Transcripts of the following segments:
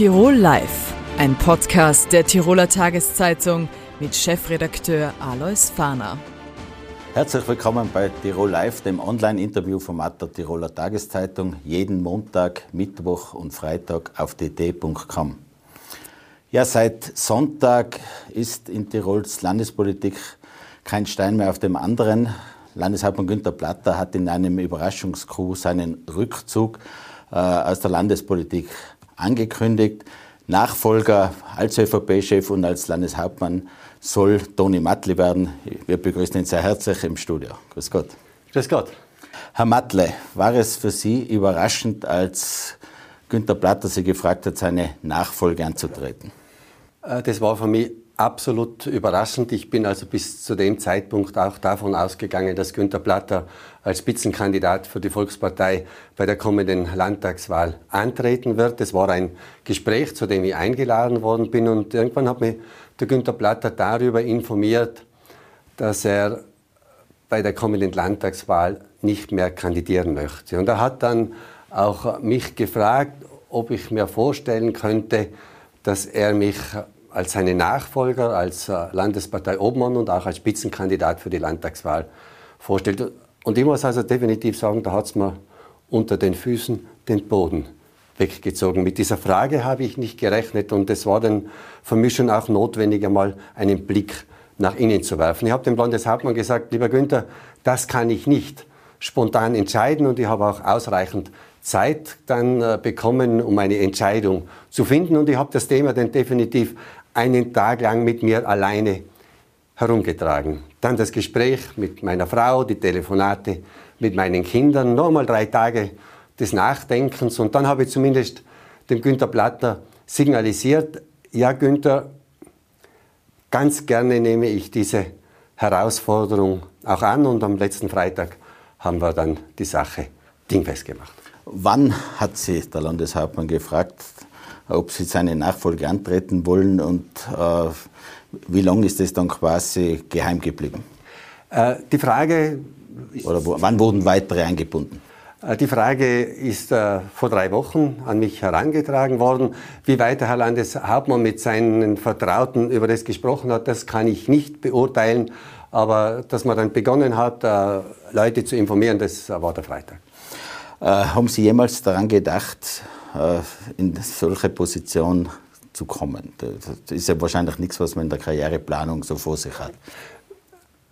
Tirol Live, ein Podcast der Tiroler Tageszeitung mit Chefredakteur Alois Fahner. Herzlich willkommen bei Tirol Live, dem Online-Interview-Format der Tiroler Tageszeitung, jeden Montag, Mittwoch und Freitag auf dt.com. Ja, seit Sonntag ist in Tirols Landespolitik kein Stein mehr auf dem anderen. Landeshauptmann Günther Platter hat in einem Überraschungscoup seinen Rückzug äh, aus der Landespolitik angekündigt. Nachfolger als ÖVP-Chef und als Landeshauptmann soll Toni Mattli werden. Wir begrüßen ihn sehr herzlich im Studio. Grüß Gott. Grüß Gott. Herr Mattli, war es für Sie überraschend, als Günter Platter Sie gefragt hat, seine Nachfolge anzutreten? Äh, das war für mich absolut überraschend. Ich bin also bis zu dem Zeitpunkt auch davon ausgegangen, dass Günter Platter als Spitzenkandidat für die Volkspartei bei der kommenden Landtagswahl antreten wird. Es war ein Gespräch, zu dem ich eingeladen worden bin und irgendwann hat mich der Günter Platter darüber informiert, dass er bei der kommenden Landtagswahl nicht mehr kandidieren möchte. Und er hat dann auch mich gefragt, ob ich mir vorstellen könnte, dass er mich als seine Nachfolger, als äh, Landespartei Obmann und auch als Spitzenkandidat für die Landtagswahl vorstellt. Und ich muss also definitiv sagen, da hat es mir unter den Füßen den Boden weggezogen. Mit dieser Frage habe ich nicht gerechnet und es war dann für mich schon auch notwendig, einmal einen Blick nach innen zu werfen. Ich habe dem Landeshauptmann gesagt, lieber Günther, das kann ich nicht spontan entscheiden und ich habe auch ausreichend Zeit dann äh, bekommen, um eine Entscheidung zu finden und ich habe das Thema dann definitiv einen Tag lang mit mir alleine herumgetragen. Dann das Gespräch mit meiner Frau, die Telefonate mit meinen Kindern, nochmal drei Tage des Nachdenkens und dann habe ich zumindest dem Günter Platter signalisiert, ja Günther, ganz gerne nehme ich diese Herausforderung auch an und am letzten Freitag haben wir dann die Sache dingfest gemacht. Wann hat Sie der Landeshauptmann gefragt, ob sie seine Nachfolge antreten wollen und äh, wie lange ist das dann quasi geheim geblieben? Äh, die Frage. Oder wo, wann wurden weitere eingebunden? Äh, die Frage ist äh, vor drei Wochen an mich herangetragen worden. Wie weit der Herr Landeshauptmann mit seinen Vertrauten über das gesprochen hat, das kann ich nicht beurteilen. Aber dass man dann begonnen hat, äh, Leute zu informieren, das war der Freitag. Äh, haben Sie jemals daran gedacht, äh, in solche Position zu kommen. Das ist ja wahrscheinlich nichts, was man in der Karriereplanung so vor sich hat.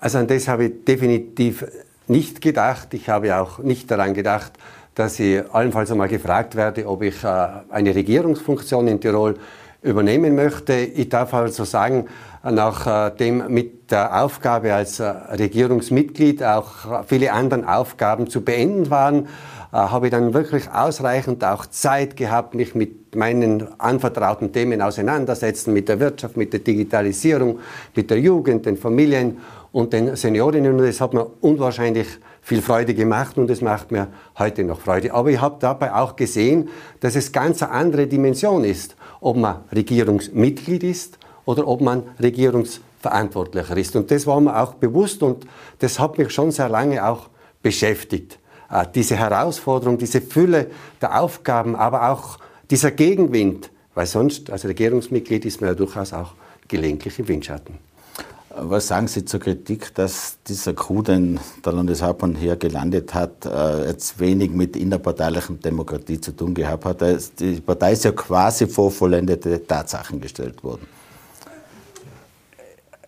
Also an das habe ich definitiv nicht gedacht. Ich habe auch nicht daran gedacht, dass ich allenfalls einmal gefragt werde, ob ich äh, eine Regierungsfunktion in Tirol übernehmen möchte. Ich darf also sagen, nachdem mit der Aufgabe als Regierungsmitglied auch viele andere Aufgaben zu beenden waren, äh, habe ich dann wirklich ausreichend auch Zeit gehabt, mich mit meinen anvertrauten Themen auseinandersetzen, mit der Wirtschaft, mit der Digitalisierung, mit der Jugend, den Familien und den Seniorinnen. Und das hat mir unwahrscheinlich viel Freude gemacht und es macht mir heute noch Freude. Aber ich habe dabei auch gesehen, dass es ganz eine andere Dimension ist, ob man Regierungsmitglied ist oder ob man Regierungsverantwortlicher ist. Und das war mir auch bewusst und das hat mich schon sehr lange auch beschäftigt. Äh, diese Herausforderung, diese Fülle der Aufgaben, aber auch dieser Gegenwind, weil sonst als Regierungsmitglied ist man ja durchaus auch gelegentlich im Windschatten. Was sagen Sie zur Kritik, dass dieser Coup, den der Landeshauptmann hier gelandet hat, äh, jetzt wenig mit innerparteilichen Demokratie zu tun gehabt hat? Die Partei ist ja quasi vor vollendete Tatsachen gestellt worden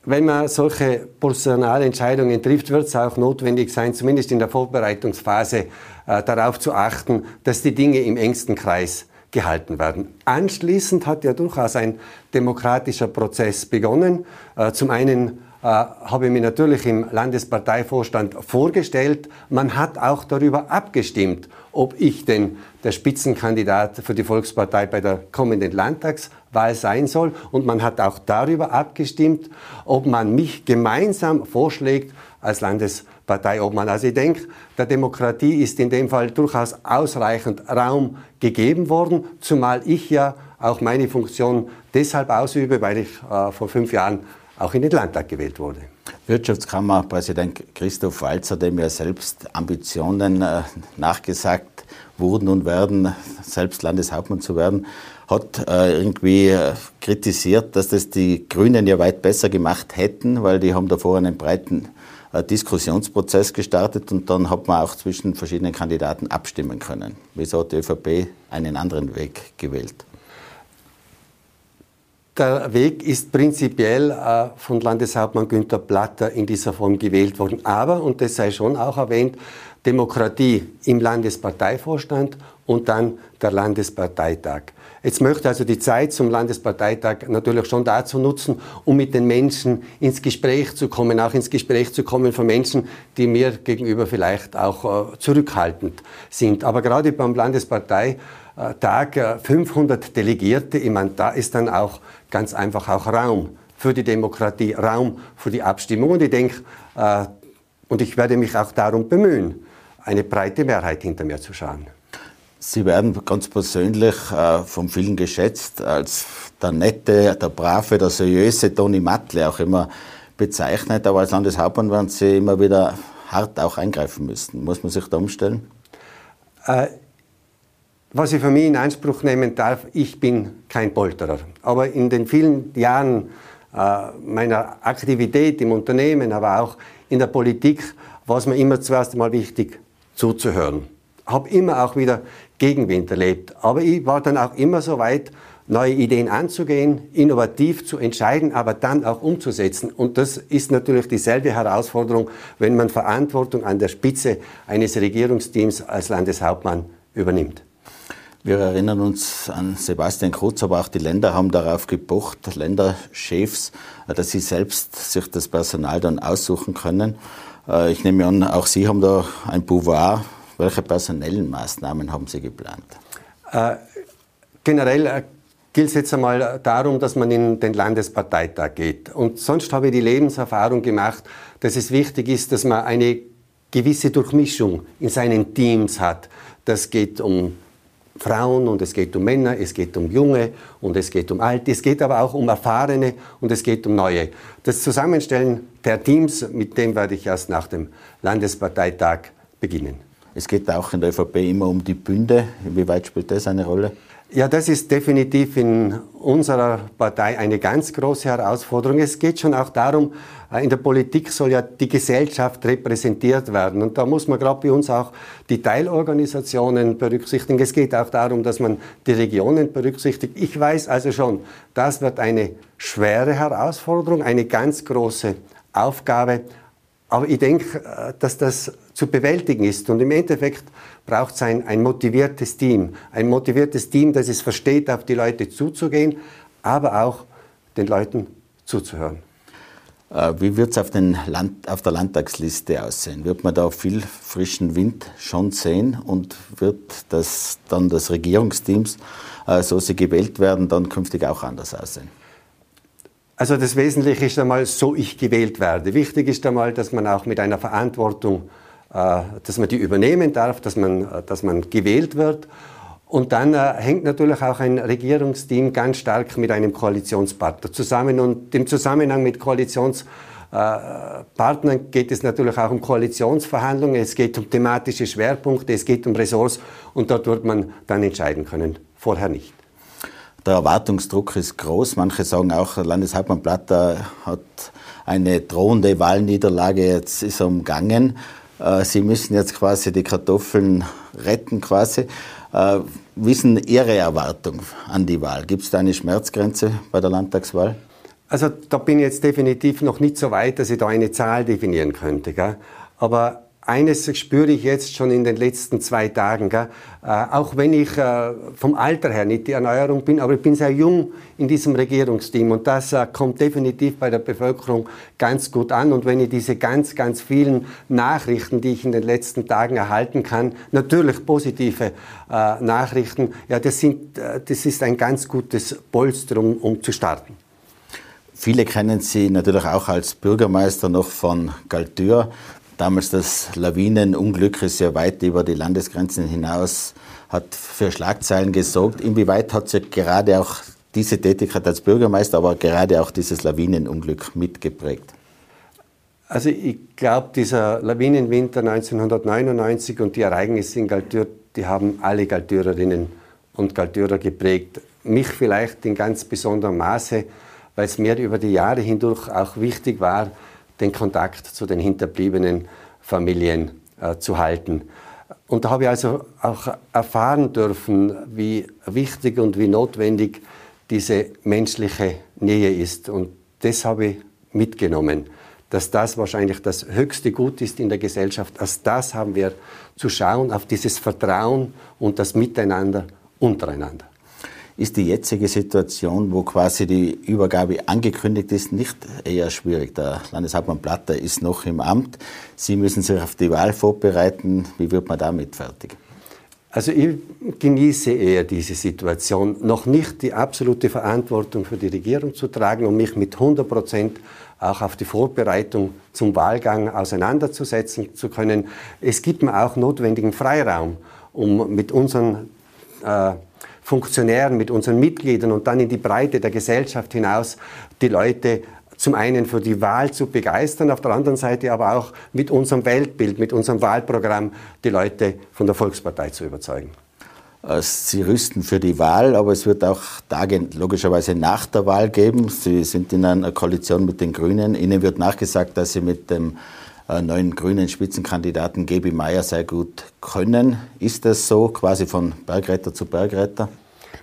wenn man solche Personalentscheidungen trifft, wird es auch notwendig sein, zumindest in der Vorbereitungsphase äh, darauf zu achten, dass die Dinge im engsten Kreis gehalten werden. Anschließend hat ja durchaus ein demokratischer Prozess begonnen. Äh, zum einen äh, habe ich mich natürlich im Landesparteivorstand vorgestellt. Man hat auch darüber abgestimmt, ob ich denn der Spitzenkandidat für die Volkspartei bei der kommenden Landtagswahl sein soll. Und man hat auch darüber abgestimmt, ob man mich gemeinsam vorschlägt als Landesparteiobmann. Also ich denke, der Demokratie ist in dem Fall durchaus ausreichend Raum gegeben worden, zumal ich ja auch meine Funktion deshalb ausübe, weil ich äh, vor fünf Jahren auch in den Landtag gewählt wurde. Wirtschaftskammerpräsident Christoph Walzer, dem ja selbst Ambitionen äh, nachgesagt wurden und werden, selbst Landeshauptmann zu werden, hat äh, irgendwie äh, kritisiert, dass das die Grünen ja weit besser gemacht hätten, weil die haben davor einen breiten Diskussionsprozess gestartet und dann hat man auch zwischen verschiedenen Kandidaten abstimmen können. Wieso hat die ÖVP einen anderen Weg gewählt? Der Weg ist prinzipiell äh, von Landeshauptmann Günther Platter in dieser Form gewählt worden. Aber, und das sei schon auch erwähnt, Demokratie im Landesparteivorstand und dann der Landesparteitag. Jetzt möchte also die Zeit zum Landesparteitag natürlich schon dazu nutzen, um mit den Menschen ins Gespräch zu kommen, auch ins Gespräch zu kommen von Menschen, die mir gegenüber vielleicht auch äh, zurückhaltend sind. Aber gerade beim Landesparteitag 500 äh, Delegierte, ich meine, da ist dann auch ganz einfach auch Raum für die Demokratie, Raum für die Abstimmung. Und ich denke, äh, und ich werde mich auch darum bemühen, eine breite Mehrheit hinter mir zu schauen. Sie werden ganz persönlich äh, von vielen geschätzt als der nette, der brave, der seriöse Toni Matle auch immer bezeichnet. Aber als Landeshauptmann werden Sie immer wieder hart auch eingreifen müssen. Muss man sich da umstellen? Äh, was ich für mich in Anspruch nehmen darf, ich bin kein Polterer. Aber in den vielen Jahren äh, meiner Aktivität im Unternehmen, aber auch in der Politik, war es mir immer zuerst einmal wichtig, zuzuhören. Habe immer auch wieder Gegenwind erlebt. Aber ich war dann auch immer so weit, neue Ideen anzugehen, innovativ zu entscheiden, aber dann auch umzusetzen. Und das ist natürlich dieselbe Herausforderung, wenn man Verantwortung an der Spitze eines Regierungsteams als Landeshauptmann übernimmt. Wir erinnern uns an Sebastian Kurz, aber auch die Länder haben darauf gepocht, Länderchefs, dass sie selbst sich das Personal dann aussuchen können. Äh, ich nehme an, auch Sie haben da ein Pouvoir. Welche personellen Maßnahmen haben Sie geplant? Äh, generell äh, gilt es jetzt einmal darum, dass man in den Landesparteitag geht. Und sonst habe ich die Lebenserfahrung gemacht, dass es wichtig ist, dass man eine gewisse Durchmischung in seinen Teams hat. Das geht um Frauen und es geht um Männer, es geht um Junge und es geht um Alte, es geht aber auch um Erfahrene und es geht um Neue. Das Zusammenstellen der Teams, mit dem werde ich erst nach dem Landesparteitag beginnen. Es geht auch in der ÖVP immer um die Bünde. Inwieweit spielt das eine Rolle? Ja, das ist definitiv in unserer Partei eine ganz große Herausforderung. Es geht schon auch darum, äh, in der Politik soll ja die Gesellschaft repräsentiert werden. Und da muss man gerade bei uns auch die Teilorganisationen berücksichtigen. Es geht auch darum, dass man die Regionen berücksichtigt. Ich weiß also schon, das wird eine schwere Herausforderung, eine ganz große Aufgabe. Aber ich denke, äh, dass das zu bewältigen ist. Und im Endeffekt braucht es ein, ein motiviertes Team. Ein motiviertes Team, das es versteht, auf die Leute zuzugehen, aber auch den Leuten zuzuhören. Äh, wie wird es auf, auf der Landtagsliste aussehen? Wird man da viel frischen Wind schon sehen und wird das dann das Regierungsteams, äh, so sie gewählt werden, dann künftig auch anders aussehen? Also das Wesentliche ist einmal, so ich gewählt werde. Wichtig ist einmal, dass man auch mit einer Verantwortung, dass man die übernehmen darf, dass man, äh, dass man gewählt wird. Und dann äh, hängt natürlich auch ein Regierungsteam ganz stark mit einem Koalitionspartner zusammen. Und im Zusammenhang mit Koalitionspartnern geht es natürlich auch um Koalitionsverhandlungen, es geht um thematische Schwerpunkte, es geht um Ressorts und dort wird man dann entscheiden können, vorher nicht. Der Erwartungsdruck ist groß. Manche sagen auch, Landeshauptmann Platter hat eine drohende Wahlniederlage jetzt ist umgangen. Äh, Sie müssen jetzt quasi die Kartoffeln retten quasi. Äh, wie ist Ihre Erwartung an die Wahl? Gibt es da eine Schmerzgrenze bei der Landtagswahl? Also da bin ich jetzt definitiv noch nicht so weit, dass ich da eine Zahl definieren könnte. Gell? Aber eines spüre ich jetzt schon in den letzten zwei Tagen. Äh, auch wenn ich äh, vom Alter her nicht die Erneuerung bin, aber ich bin sehr jung in diesem Regierungsteam und das äh, kommt definitiv bei der Bevölkerung ganz gut an. Und wenn ich diese ganz, ganz vielen Nachrichten, die ich in den letzten Tagen erhalten kann, natürlich positive äh, Nachrichten, ja, das, sind, äh, das ist ein ganz gutes Polster, um, um zu starten. Viele kennen Sie natürlich auch als Bürgermeister noch von Galtür. Damals das Lawinenunglück ist ja weit über die Landesgrenzen hinaus, hat für Schlagzeilen gesorgt. Inwieweit hat sich gerade auch diese Tätigkeit als Bürgermeister, aber gerade auch dieses Lawinenunglück mitgeprägt? Also ich glaube, dieser Lawinenwinter 1999 und die Ereignisse in Galtür, die haben alle Galtürerinnen und Galtürer geprägt. Mich vielleicht in ganz besonderem Maße, weil es mir über die Jahre hindurch auch wichtig war, den Kontakt zu den hinterbliebenen Familien äh, zu halten. Und da habe ich also auch erfahren dürfen, wie wichtig und wie notwendig diese menschliche Nähe ist. Und das habe ich mitgenommen, dass das wahrscheinlich das höchste Gut ist in der Gesellschaft. Als das haben wir zu schauen, auf dieses Vertrauen und das Miteinander untereinander. Ist die jetzige Situation, wo quasi die Übergabe angekündigt ist, nicht eher schwierig? Der Landeshauptmann Platter ist noch im Amt. Sie müssen sich auf die Wahl vorbereiten. Wie wird man damit fertig? Also ich genieße eher diese Situation, noch nicht die absolute Verantwortung für die Regierung zu tragen und mich mit 100 Prozent auch auf die Vorbereitung zum Wahlgang auseinanderzusetzen zu können. Es gibt mir auch notwendigen Freiraum, um mit unseren äh, Funktionären, mit unseren Mitgliedern und dann in die Breite der Gesellschaft hinaus die Leute zum einen für die Wahl zu begeistern, auf der anderen Seite aber auch mit unserem Weltbild, mit unserem Wahlprogramm die Leute von der Volkspartei zu überzeugen. Äh, Sie rüsten für die Wahl, aber es wird auch Tage logischerweise nach der Wahl geben. Sie sind in einer Koalition mit den Grünen. Ihnen wird nachgesagt, dass Sie mit dem äh, neuen grünen Spitzenkandidaten Gebi Meyer sehr gut können. Ist das so, quasi von Bergretter zu Bergretter?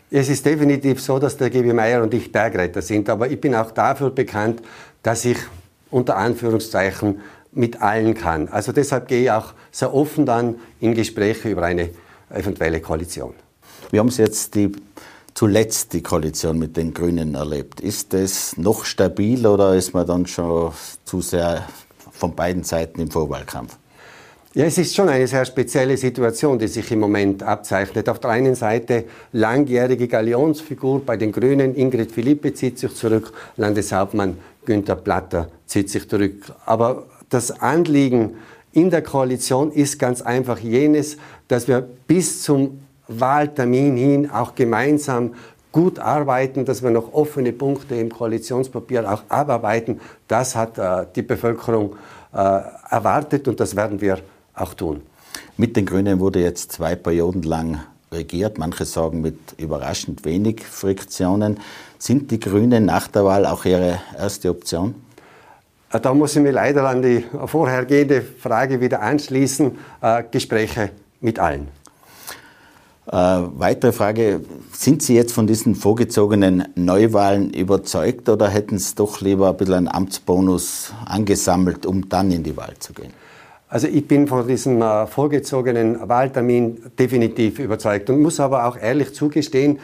Es ist definitiv so, dass der Gebi Meier und ich Bergretter sind, aber ich bin auch dafür bekannt, dass ich unter Anführungszeichen mit allen kann. Also deshalb gehe ich auch sehr offen dann in Gespräche über eine eventuelle Koalition. Wir haben jetzt die, zuletzt die Koalition mit den Grünen erlebt. Ist das noch stabil oder ist man dann schon zu sehr von beiden Seiten im Vorwahlkampf? Ja, es ist schon eine sehr spezielle Situation, die sich im Moment abzeichnet. Auf der einen Seite langjährige Galionsfigur bei den Grünen, Ingrid Philippe zieht sich zurück, Landeshauptmann Günther Platter zieht sich zurück. Aber das Anliegen in der Koalition ist ganz einfach jenes, dass wir bis zum Wahltermin hin auch gemeinsam gut arbeiten, dass wir noch offene Punkte im Koalitionspapier auch abarbeiten. Das hat äh, die Bevölkerung äh, erwartet und das werden wir auch tun. Mit den Grünen wurde jetzt zwei Perioden lang regiert. Manche sagen mit überraschend wenig Friktionen. Sind die Grünen nach der Wahl auch Ihre erste Option? Äh, da muss ich mich leider an die vorhergehende Frage wieder anschließen. Äh, Gespräche mit allen. Äh, weitere Frage, sind Sie jetzt von diesen vorgezogenen Neuwahlen überzeugt oder hätten Sie doch lieber ein bisschen einen Amtsbonus angesammelt, um dann in die Wahl zu gehen? Also ich bin von diesem äh, vorgezogenen Wahltermin definitiv überzeugt und muss aber auch ehrlich zugestehen,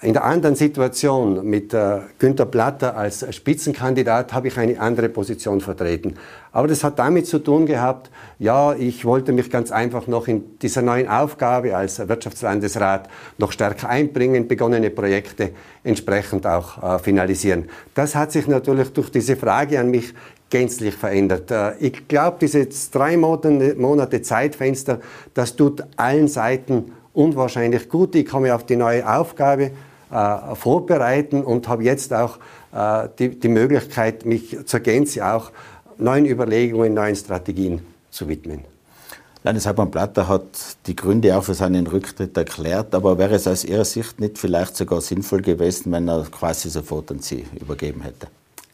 in der anderen Situation mit äh, Günter Platter als Spitzenkandidat habe ich eine andere Position vertreten. Aber das hat damit zu tun gehabt, ja, ich wollte mich ganz einfach noch in dieser neuen Aufgabe als Wirtschaftslandesrat noch stärker einbringen, begonnene Projekte entsprechend auch äh, finalisieren. Das hat sich natürlich durch diese Frage an mich gänzlich verändert. Äh, ich glaube, diese drei Monate Zeitfenster, das tut allen Seiten unwahrscheinlich gut. Ich komme auf die neue Aufgabe äh, vorbereiten und habe jetzt auch äh, die, die Möglichkeit, mich zur Gänze auch neuen Überlegungen, neuen Strategien zu widmen. Landeshauptmann Platter hat die Gründe auch für seinen Rücktritt erklärt, aber wäre es aus Ihrer Sicht nicht vielleicht sogar sinnvoll gewesen, wenn er quasi sofort an Sie übergeben hätte?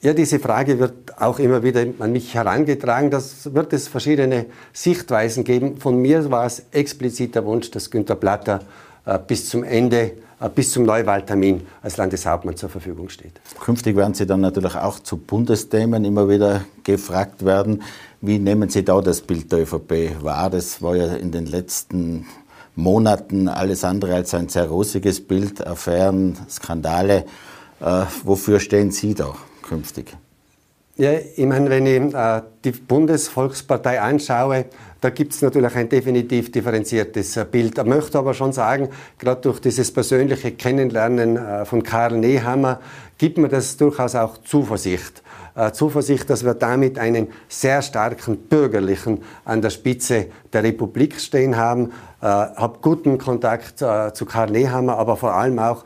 Ja, diese Frage wird auch immer wieder an mich herangetragen. Das wird es verschiedene Sichtweisen geben. Von mir war es explizit der Wunsch, dass Günter Platter äh, bis zum Ende äh, bis zum Neuwahltermin als Landeshauptmann zur Verfügung steht. Künftig werden Sie dann natürlich auch zu Bundesthemen immer wieder gefragt werden. Wie nehmen Sie da das Bild der ÖVP wahr? Das war ja in den letzten Monaten alles andere als ein sehr rosiges Bild, Affären, Skandale. Äh, wofür stehen Sie da künftig? Ja, ich meine, wenn ich äh, die Bundesvolkspartei anschaue, da gibt es natürlich ein definitiv differenziertes äh, Bild. Ich möchte aber schon sagen, gerade durch dieses persönliche Kennenlernen äh, von Karl Nehammer gibt mir das durchaus auch Zuversicht. Äh, Zuversicht, dass wir damit einen sehr starken Bürgerlichen an der Spitze der Republik stehen haben. Ich habe guten Kontakt zu Karl Nehammer, aber vor allem auch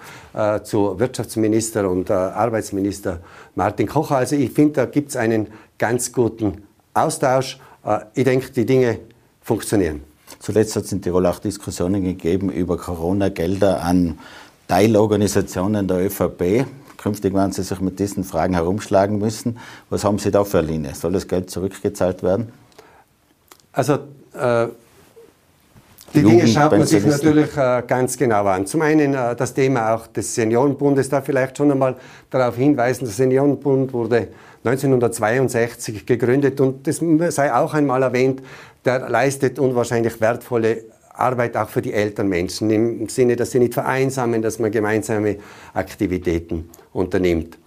zu Wirtschaftsminister und Arbeitsminister Martin Kocher. Also ich finde, da gibt es einen ganz guten Austausch. Ich denke, die Dinge funktionieren. Zuletzt hat es in Tirol auch Diskussionen gegeben über Corona-Gelder an Teilorganisationen der ÖVP. Künftig werden Sie sich mit diesen Fragen herumschlagen müssen. Was haben Sie da für eine Linie? Soll das Geld zurückgezahlt werden? Also äh, die Dinge schaut man sich natürlich äh, ganz genau an. Zum einen äh, das Thema auch des Seniorenbundes, da vielleicht schon einmal darauf hinweisen, der Seniorenbund wurde 1962 gegründet und das sei auch einmal erwähnt, der leistet unwahrscheinlich wertvolle Arbeit auch für die älteren Menschen im Sinne, dass sie nicht vereinsamen, dass man gemeinsame Aktivitäten unternimmt.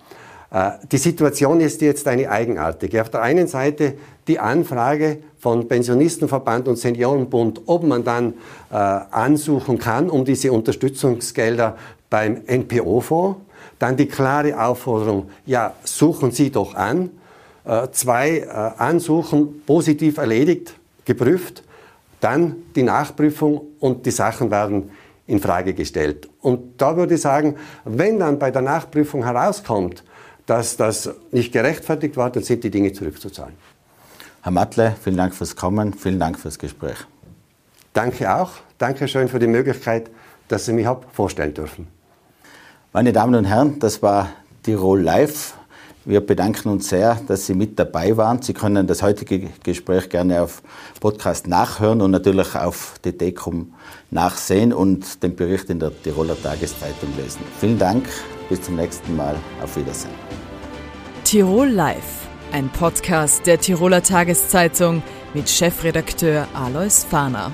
Äh, die Situation ist jetzt eine eigenartige. Auf der einen Seite die Anfrage von Pensionistenverband und Seniorenbund, ob man dann äh, ansuchen kann, um diese Unterstützungsgelder beim NPO-Fonds. Dann die klare Aufforderung, ja, suchen Sie doch an. Äh, zwei äh, Ansuchen positiv erledigt, geprüft. Dann die Nachprüfung und die Sachen werden in Frage gestellt. Und da würde ich sagen, wenn dann bei der Nachprüfung herauskommt, dass das nicht gerechtfertigt war, dann sind die Dinge zurückzuzahlen. Herr Matle, vielen Dank fürs Kommen, vielen Dank fürs Gespräch. Danke auch. Danke schön für die Möglichkeit, dass Sie mich habe vorstellen dürfen. Meine Damen und Herren, das war Tirol Live. Wir bedanken uns sehr, dass Sie mit dabei waren. Sie können das heutige Gespräch gerne auf Podcast nachhören und natürlich auf dt.com nachsehen und den Bericht in der Tiroler Tageszeitung lesen. Vielen Dank, bis zum nächsten Mal. Auf Wiedersehen. Tirol Live ein Podcast der Tiroler Tageszeitung mit Chefredakteur Alois Fahner.